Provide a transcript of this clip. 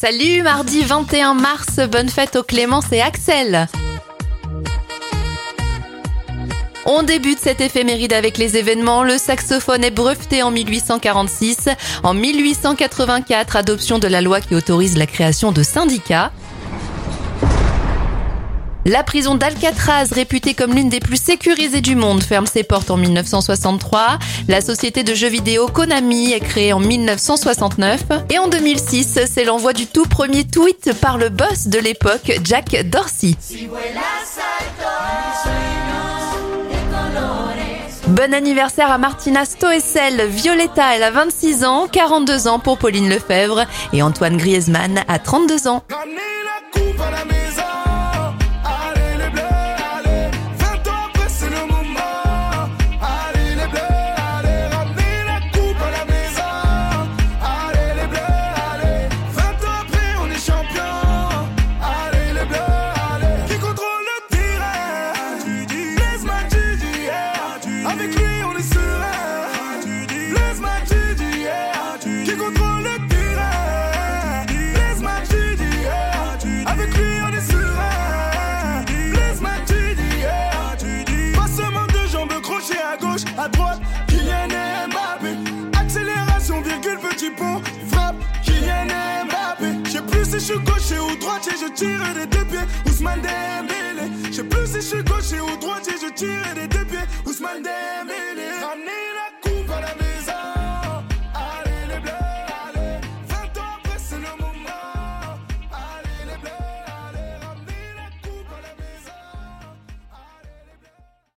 Salut, mardi 21 mars, bonne fête aux Clémence et Axel. On débute cette éphéméride avec les événements. Le saxophone est breveté en 1846. En 1884, adoption de la loi qui autorise la création de syndicats. La prison d'Alcatraz, réputée comme l'une des plus sécurisées du monde, ferme ses portes en 1963. La société de jeux vidéo Konami est créée en 1969. Et en 2006, c'est l'envoi du tout premier tweet par le boss de l'époque, Jack Dorsey. Bon anniversaire à Martina Stoessel. Violetta, elle a 26 ans, 42 ans pour Pauline Lefebvre et Antoine Griezmann a 32 ans. Droite. Mbappé. Accélération, virgule, petit pont. Frappe, Kylian Mbappé. Je sais plus si je suis gaucher ou droitier, je tire des deux pieds. Ousmane Dembélé. Je sais plus si je suis gaucher ou droitier, je tire des deux pieds. Ousmane Dembélé.